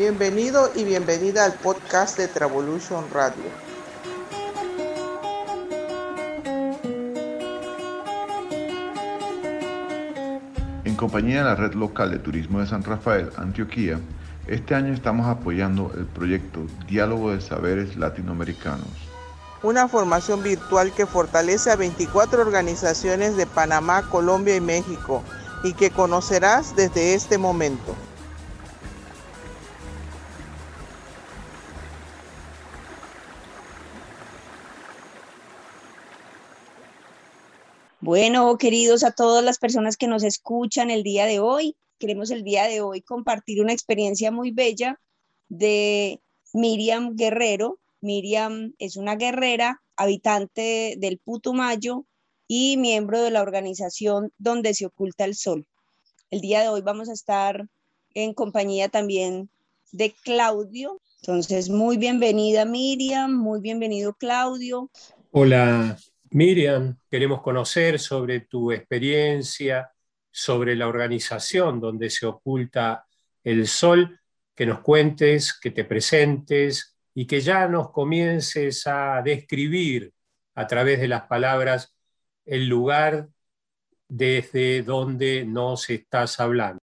Bienvenido y bienvenida al podcast de Travolution Radio. En compañía de la Red Local de Turismo de San Rafael, Antioquía, este año estamos apoyando el proyecto Diálogo de Saberes Latinoamericanos. Una formación virtual que fortalece a 24 organizaciones de Panamá, Colombia y México y que conocerás desde este momento. Bueno, queridos a todas las personas que nos escuchan el día de hoy, queremos el día de hoy compartir una experiencia muy bella de Miriam Guerrero. Miriam es una guerrera, habitante del Putumayo y miembro de la organización Donde se oculta el sol. El día de hoy vamos a estar en compañía también de Claudio. Entonces, muy bienvenida Miriam, muy bienvenido Claudio. Hola Miriam, queremos conocer sobre tu experiencia, sobre la organización donde se oculta el sol, que nos cuentes, que te presentes y que ya nos comiences a describir a través de las palabras el lugar desde donde nos estás hablando.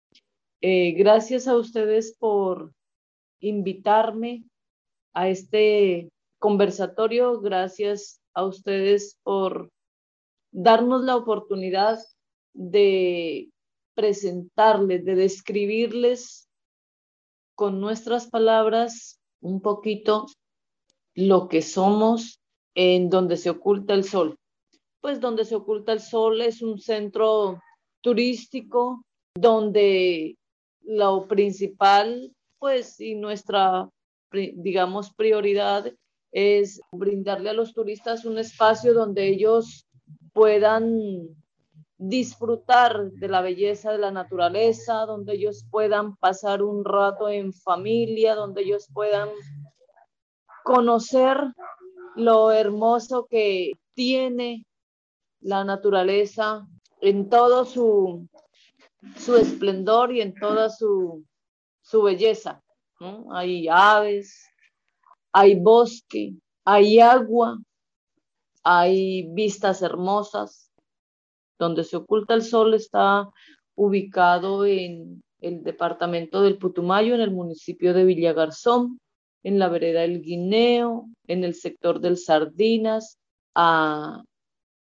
Eh, gracias a ustedes por invitarme a este conversatorio. Gracias a ustedes por darnos la oportunidad de presentarles, de describirles con nuestras palabras un poquito lo que somos en donde se oculta el sol. Pues donde se oculta el sol es un centro turístico donde lo principal, pues, y nuestra, digamos, prioridad es brindarle a los turistas un espacio donde ellos puedan disfrutar de la belleza de la naturaleza, donde ellos puedan pasar un rato en familia, donde ellos puedan conocer lo hermoso que tiene la naturaleza en todo su, su esplendor y en toda su, su belleza. Hay aves, hay bosque, hay agua, hay vistas hermosas. Donde se oculta el sol está ubicado en el departamento del Putumayo, en el municipio de Villagarzón, en la vereda del Guineo, en el sector del Sardinas, a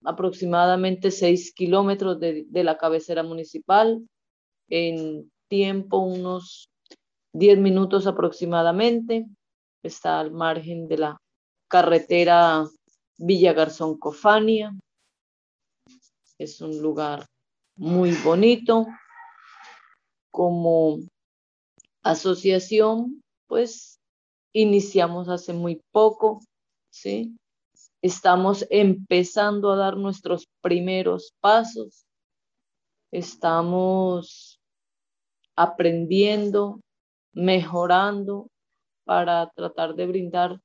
aproximadamente seis kilómetros de, de la cabecera municipal, en tiempo unos diez minutos aproximadamente está al margen de la carretera Villa Garzón Cofania. Es un lugar muy bonito. Como asociación, pues iniciamos hace muy poco, ¿sí? Estamos empezando a dar nuestros primeros pasos. Estamos aprendiendo, mejorando para tratar de brindar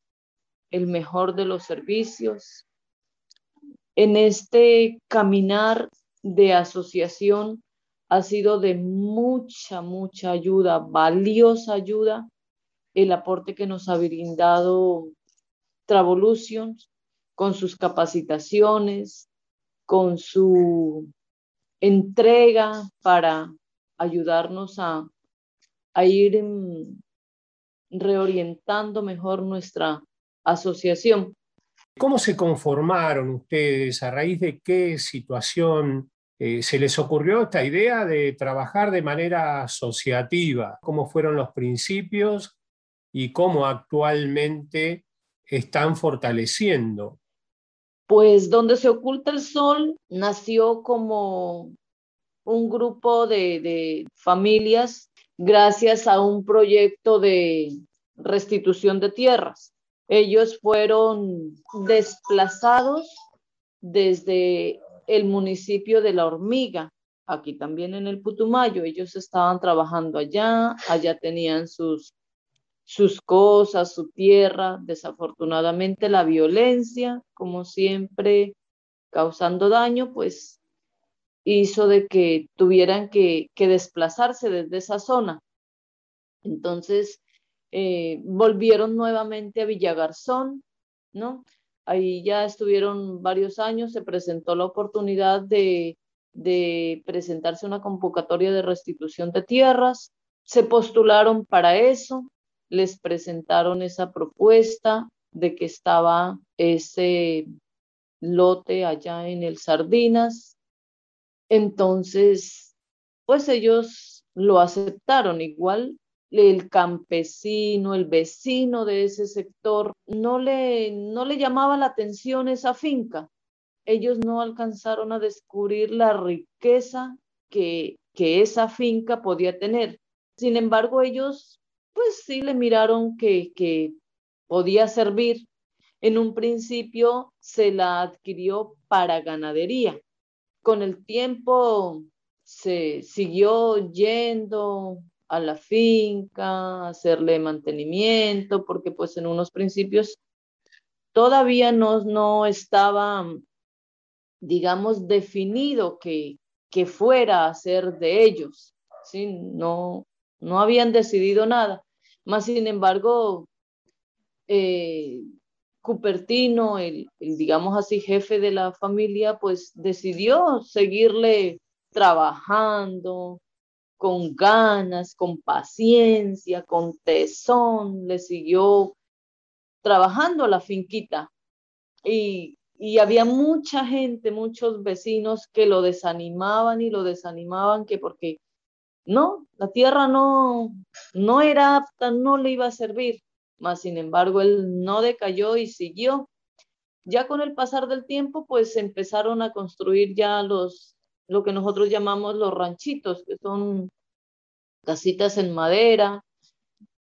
el mejor de los servicios. En este caminar de asociación ha sido de mucha, mucha ayuda, valiosa ayuda, el aporte que nos ha brindado Travolution con sus capacitaciones, con su entrega para ayudarnos a, a ir en, reorientando mejor nuestra asociación. ¿Cómo se conformaron ustedes? ¿A raíz de qué situación eh, se les ocurrió esta idea de trabajar de manera asociativa? ¿Cómo fueron los principios y cómo actualmente están fortaleciendo? Pues donde se oculta el sol nació como un grupo de, de familias gracias a un proyecto de restitución de tierras. Ellos fueron desplazados desde el municipio de La Hormiga, aquí también en el Putumayo. Ellos estaban trabajando allá, allá tenían sus, sus cosas, su tierra. Desafortunadamente la violencia, como siempre, causando daño, pues hizo de que tuvieran que, desplazarse desde esa zona. Entonces, eh, volvieron nuevamente a Villagarzón, ¿no? Ahí ya estuvieron varios años, se presentó la oportunidad de, de presentarse una convocatoria de restitución de tierras, se postularon para eso, les presentaron esa propuesta de que estaba ese lote allá en el Sardinas. Entonces, pues ellos lo aceptaron. Igual el campesino, el vecino de ese sector, no le, no le llamaba la atención esa finca. Ellos no alcanzaron a descubrir la riqueza que, que esa finca podía tener. Sin embargo, ellos pues sí le miraron que, que podía servir. En un principio se la adquirió para ganadería. Con el tiempo se siguió yendo a la finca, hacerle mantenimiento, porque pues en unos principios todavía no, no estaba, digamos, definido que, que fuera a ser de ellos, ¿sí? No, no habían decidido nada. Más sin embargo, eh, Cupertino, el, digamos así, jefe de la familia, pues decidió seguirle trabajando, con ganas, con paciencia, con tesón, le siguió trabajando la finquita. Y, y había mucha gente, muchos vecinos que lo desanimaban y lo desanimaban que porque no, la tierra no, no era apta, no le iba a servir. Mas, sin embargo, él no decayó y siguió. Ya con el pasar del tiempo, pues empezaron a construir ya los lo que nosotros llamamos los ranchitos, que son casitas en madera,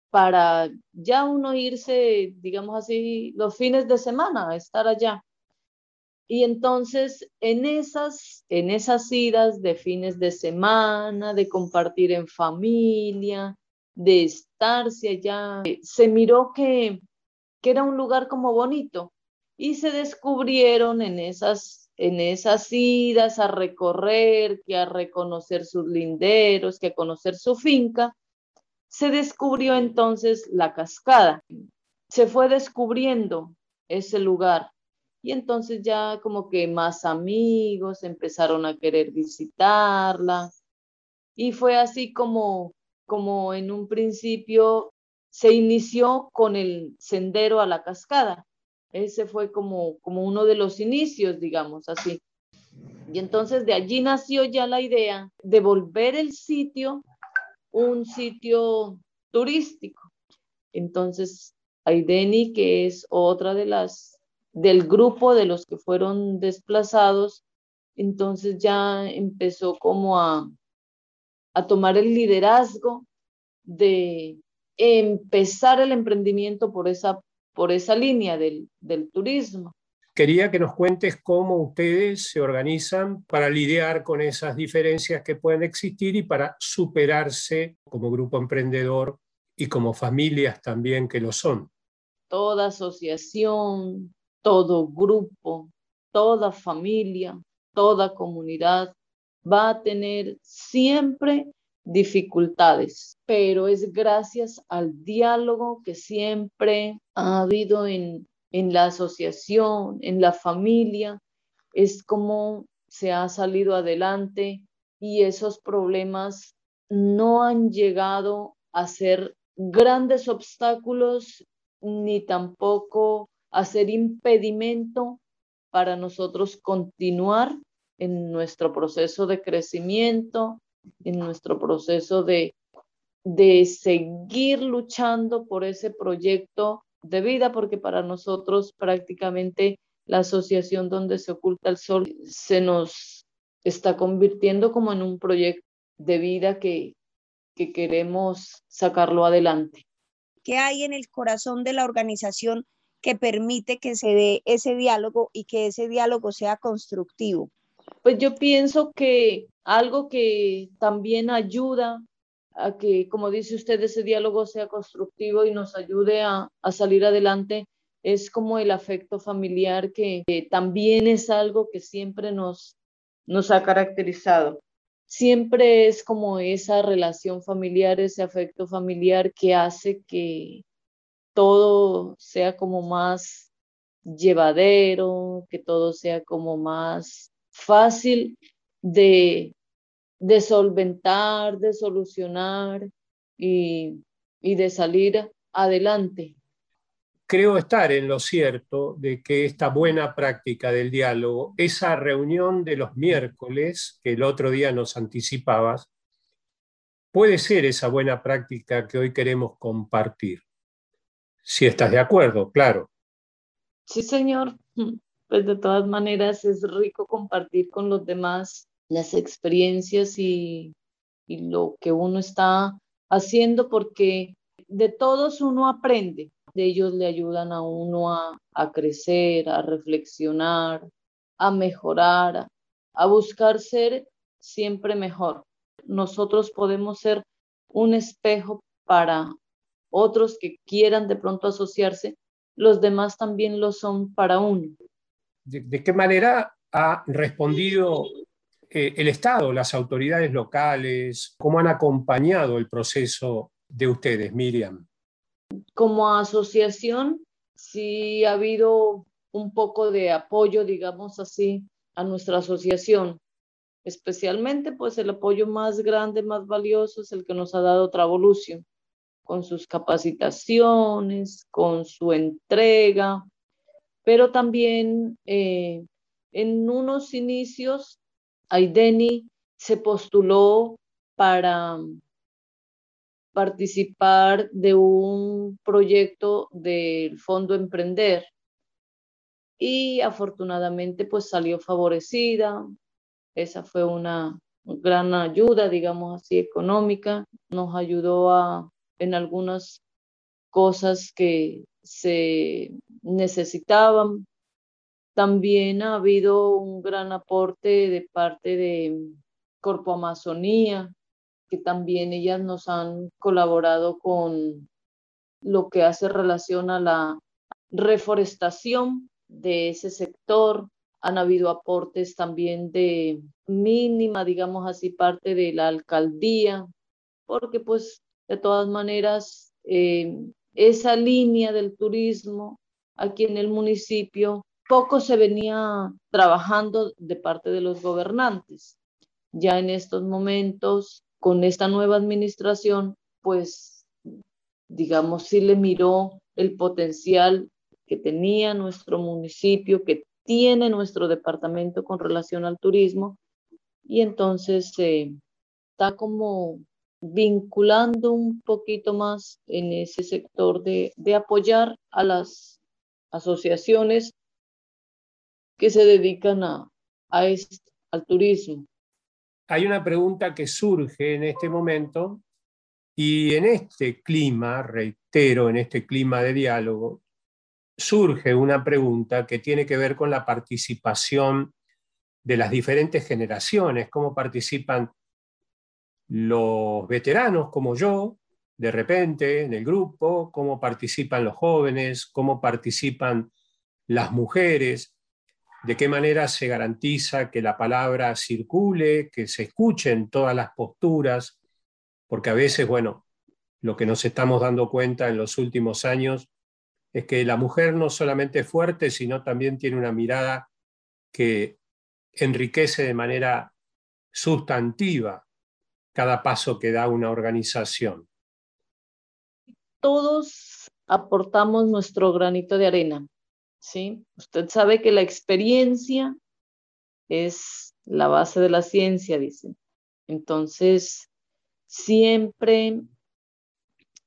para ya uno irse, digamos así, los fines de semana, a estar allá. Y entonces en esas, en esas idas de fines de semana, de compartir en familia, de estarse allá, se miró que, que era un lugar como bonito y se descubrieron en esas en esas idas a recorrer, que a reconocer sus linderos, que a conocer su finca, se descubrió entonces la cascada. Se fue descubriendo ese lugar y entonces ya como que más amigos empezaron a querer visitarla y fue así como como en un principio se inició con el sendero a la cascada ese fue como, como uno de los inicios, digamos así. Y entonces de allí nació ya la idea de volver el sitio un sitio turístico. Entonces, Aideni, que es otra de las del grupo de los que fueron desplazados, entonces ya empezó como a, a tomar el liderazgo de empezar el emprendimiento por esa por esa línea del, del turismo. Quería que nos cuentes cómo ustedes se organizan para lidiar con esas diferencias que pueden existir y para superarse como grupo emprendedor y como familias también que lo son. Toda asociación, todo grupo, toda familia, toda comunidad va a tener siempre dificultades, pero es gracias al diálogo que siempre ha habido en, en la asociación, en la familia, es como se ha salido adelante y esos problemas no han llegado a ser grandes obstáculos ni tampoco a ser impedimento para nosotros continuar en nuestro proceso de crecimiento, en nuestro proceso de, de seguir luchando por ese proyecto de vida, porque para nosotros prácticamente la asociación donde se oculta el sol se nos está convirtiendo como en un proyecto de vida que, que queremos sacarlo adelante. ¿Qué hay en el corazón de la organización que permite que se dé ese diálogo y que ese diálogo sea constructivo? Pues yo pienso que algo que también ayuda a que, como dice usted, ese diálogo sea constructivo y nos ayude a, salir adelante es como el afecto familiar que, también es algo que siempre nos, nos ha caracterizado. siempre es como esa relación familiar, ese afecto familiar que hace que todo sea como más llevadero, que todo sea como más fácil de, de solventar, de solucionar y, y de salir adelante. Creo estar en lo cierto de que esta buena práctica del diálogo, esa reunión de los miércoles que el otro día nos anticipabas, puede ser esa buena práctica que hoy queremos compartir. Si estás de acuerdo, claro. Sí, señor. Pues de todas maneras es rico compartir con los demás las experiencias y, lo que uno está haciendo porque de todos uno aprende, de ellos le ayudan a uno a, a crecer, a reflexionar, a mejorar, a buscar ser siempre mejor. Nosotros podemos ser un espejo para otros que quieran de pronto asociarse, los demás también lo son para uno. ¿De, qué manera ha respondido eh, el Estado, las autoridades locales? ¿Cómo han acompañado el proceso de ustedes, Miriam? Como asociación, sí ha habido un poco de apoyo, digamos así, a nuestra asociación. Especialmente, pues el apoyo más grande, más valioso es el que nos ha dado Travolucio, con sus capacitaciones, con su entrega, pero también eh, en unos inicios, Aideni se postuló para participar de un proyecto del Fondo Emprender y afortunadamente pues salió favorecida. Esa fue una gran ayuda, digamos así, económica. Nos ayudó a, en algunas cosas que se necesitaban. También ha habido un gran aporte de parte de Corpo Amazonía, que también ellas nos han colaborado con lo que hace relación a la reforestación de ese sector. Han habido aportes también de mínima, digamos así, parte de la alcaldía, porque pues de todas maneras eh, esa línea del turismo aquí en el municipio poco se venía trabajando de parte de los gobernantes. Ya en estos momentos con esta nueva administración, pues, digamos, sí le miró el potencial que tenía nuestro municipio, que tiene nuestro departamento con relación al turismo, y entonces eh, está como vinculando un poquito más en ese sector de, de apoyar a las asociaciones que se dedican a, a este, al turismo. Hay una pregunta que surge en este momento y en este clima, reitero, en este clima de diálogo, surge una pregunta que tiene que ver con la participación de las diferentes generaciones, cómo participan los veteranos como yo, de repente, en el grupo, cómo participan los jóvenes, cómo participan las mujeres, de qué manera se garantiza que la palabra circule, que se escuchen todas las posturas, porque a veces, bueno, lo que nos estamos dando cuenta en los últimos años es que la mujer no solamente es fuerte, sino también tiene una mirada que enriquece de manera sustantiva cada paso que da una organización. Todos aportamos nuestro granito de arena ¿sí? Usted sabe que la experiencia es la base de la ciencia, dice. Entonces, siempre,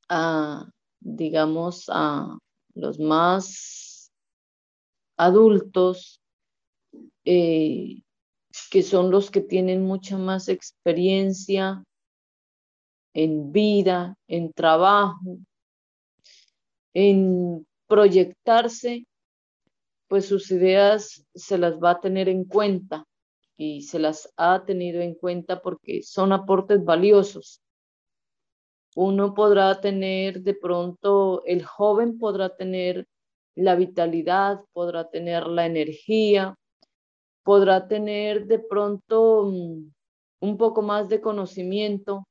a, digamos, a los más adultos, eh, que son los que tienen mucha más experiencia en vida, en trabajo, en proyectarse pues sus ideas se las va a tener en cuenta y se las ha tenido en cuenta porque son aportes valiosos. Uno podrá tener de pronto, el joven podrá tener la vitalidad, podrá tener la energía, podrá tener de pronto mm, un poco más de conocimiento,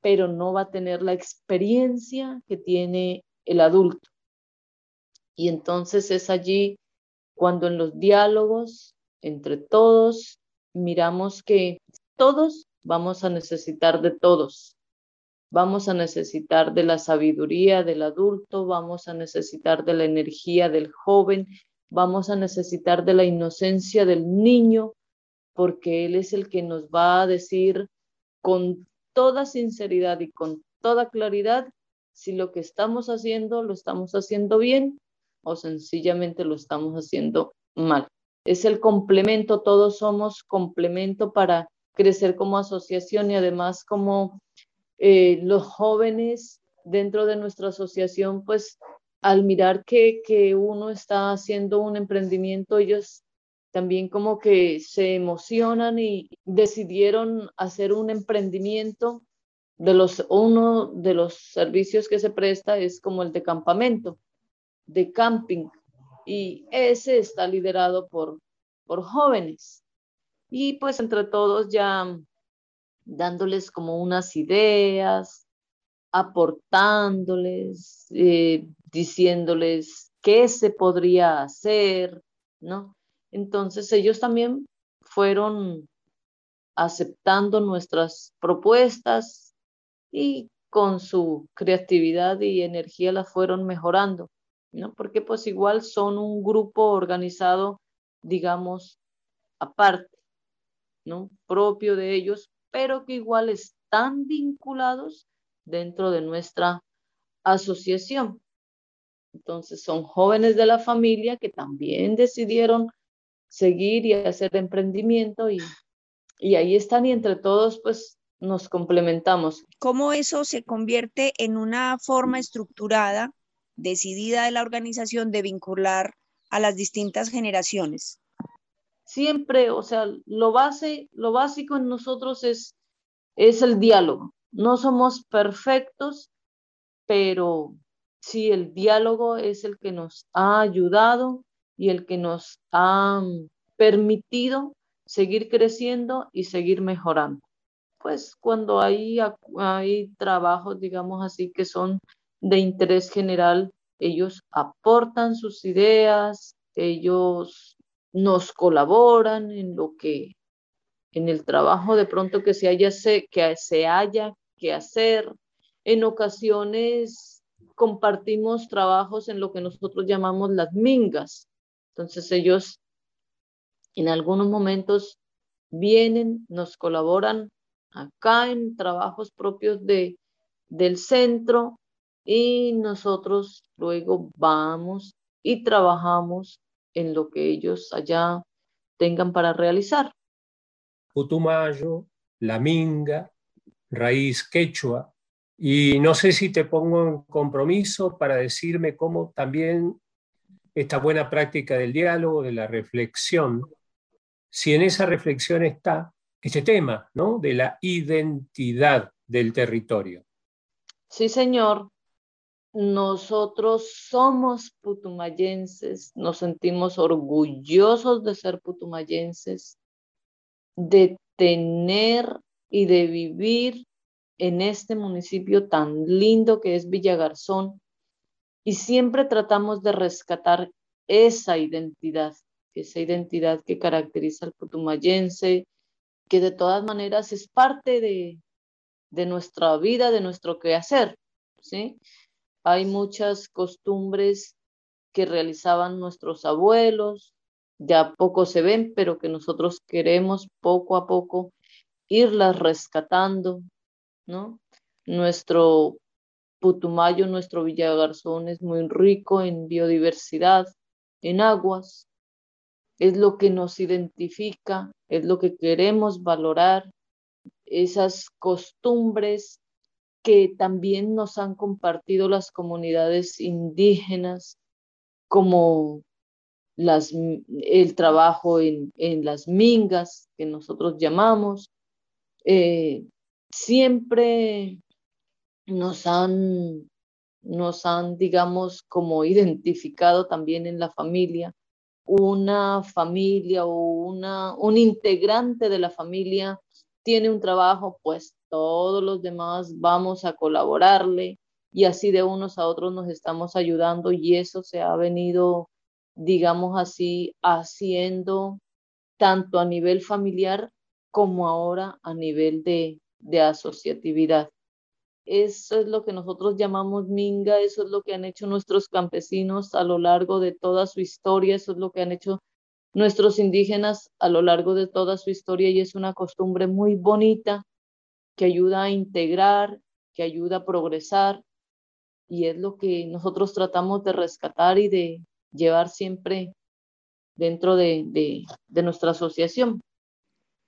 pero no va a tener la experiencia que tiene el adulto. Y entonces es allí cuando en los diálogos entre todos miramos que todos vamos a necesitar de todos. Vamos a necesitar de la sabiduría del adulto, vamos a necesitar de la energía del joven, vamos a necesitar de la inocencia del niño, porque Él es el que nos va a decir con toda sinceridad y con toda claridad si lo que estamos haciendo lo estamos haciendo bien o sencillamente lo estamos haciendo mal. Es el complemento, todos somos complemento para crecer como asociación y además como eh, los jóvenes dentro de nuestra asociación, pues al mirar que, que uno está haciendo un emprendimiento, ellos también como que se emocionan y decidieron hacer un emprendimiento de los uno de los servicios que se presta es como el de campamento, de camping y ese está liderado por por jóvenes. Y pues entre todos ya dándoles como unas ideas, aportándoles, eh, diciéndoles qué se podría hacer, ¿no? Entonces ellos también fueron aceptando nuestras propuestas y con su creatividad y energía las fueron mejorando, ¿no? Porque pues igual son un grupo organizado, digamos, aparte, ¿no? Propio de ellos, pero que igual están vinculados dentro de nuestra asociación. Entonces son jóvenes de la familia que también decidieron seguir y hacer emprendimiento y, y ahí están y entre todos pues nos complementamos. ¿Cómo eso se convierte en una forma estructurada, decidida de la organización de vincular a las distintas generaciones? Siempre, o sea, lo, base, lo básico en nosotros es, es el diálogo. No somos perfectos, pero sí el diálogo es el que nos ha ayudado y el que nos ha permitido seguir creciendo y seguir mejorando. Pues cuando hay, hay trabajos, digamos así, que son de interés general, ellos aportan sus ideas, ellos nos colaboran en lo que, en el trabajo de pronto que se haya, que se haya que hacer. En ocasiones compartimos trabajos en lo que nosotros llamamos las mingas, entonces ellos en algunos momentos vienen, nos colaboran acá en trabajos propios de, del centro y nosotros luego vamos y trabajamos en lo que ellos allá tengan para realizar. Putumayo, la minga, raíz quechua, y no sé si te pongo en compromiso para decirme cómo también esta buena práctica del diálogo, de la reflexión, si en esa reflexión está este tema, ¿no? De la identidad del territorio. Sí, señor. Nosotros somos putumayenses, nos sentimos orgullosos de ser putumayenses, de tener y de vivir en este municipio tan lindo que es Villagarzón, y siempre tratamos de rescatar esa identidad, esa identidad que caracteriza al putumayense, que de todas maneras es parte de, de nuestra vida, de nuestro quehacer, ¿sí? Hay muchas costumbres que realizaban nuestros abuelos, ya poco se ven, pero que nosotros queremos poco a poco irlas rescatando, ¿no? Nuestro Putumayo, nuestro Villagarzón es muy rico en biodiversidad, en aguas, es lo que nos identifica, es lo que queremos valorar, esas costumbres que también nos han compartido las comunidades indígenas, como las, el trabajo en, las mingas, que nosotros llamamos, eh, siempre nos han, nos han, digamos, como identificado también en la familia, una familia o una, un integrante de la familia tiene un trabajo, pues todos los demás vamos a colaborarle y así de unos a otros nos estamos ayudando y eso se ha venido, digamos así, haciendo tanto a nivel familiar como ahora a nivel de, de asociatividad. Eso es lo que nosotros llamamos minga, eso es lo que han hecho nuestros campesinos a lo largo de toda su historia, eso es lo que han hecho nuestros indígenas a lo largo de toda su historia y es una costumbre muy bonita que ayuda a integrar, que ayuda a progresar y es lo que nosotros tratamos de rescatar y de llevar siempre dentro de, de nuestra asociación.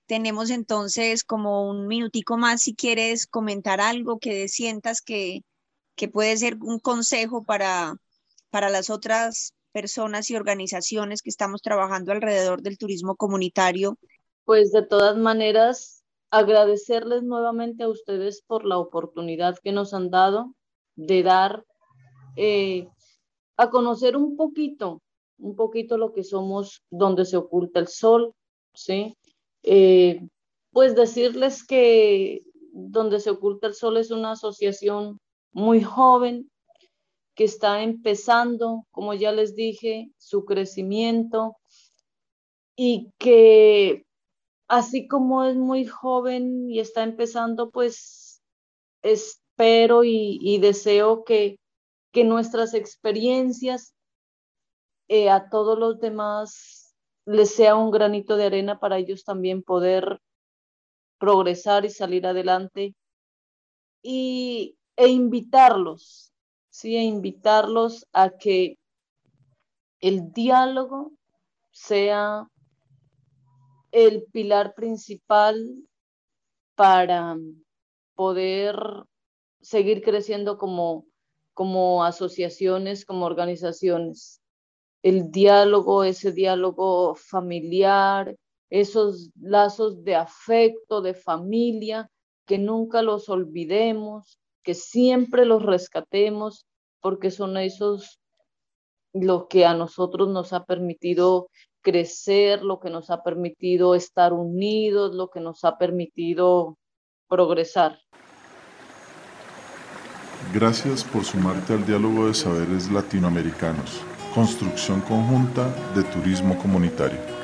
Tenemos entonces como un minutico más si quieres comentar algo que sientas que, que puede ser un consejo para, para las otras personas y organizaciones que estamos trabajando alrededor del turismo comunitario. Pues de todas maneras, agradecerles nuevamente a ustedes por la oportunidad que nos han dado de dar eh, a conocer un poquito, un poquito lo que somos donde se oculta el sol, ¿sí? Eh, pues decirles que donde se oculta el sol es una asociación muy joven que está empezando, como ya les dije, su crecimiento y que así como es muy joven y está empezando, pues espero y, deseo que, que nuestras experiencias eh, a todos los demás les sea un granito de arena para ellos también poder progresar y salir adelante y, e invitarlos, ¿sí? E invitarlos a que el diálogo sea el pilar principal para poder seguir creciendo como, como asociaciones, como organizaciones el diálogo, ese diálogo familiar, esos lazos de afecto, de familia, que nunca los olvidemos, que siempre los rescatemos, porque son esos lo que a nosotros nos ha permitido crecer, lo que nos ha permitido estar unidos, lo que nos ha permitido progresar. Gracias por sumarte al diálogo de saberes latinoamericanos construcción conjunta de turismo comunitario.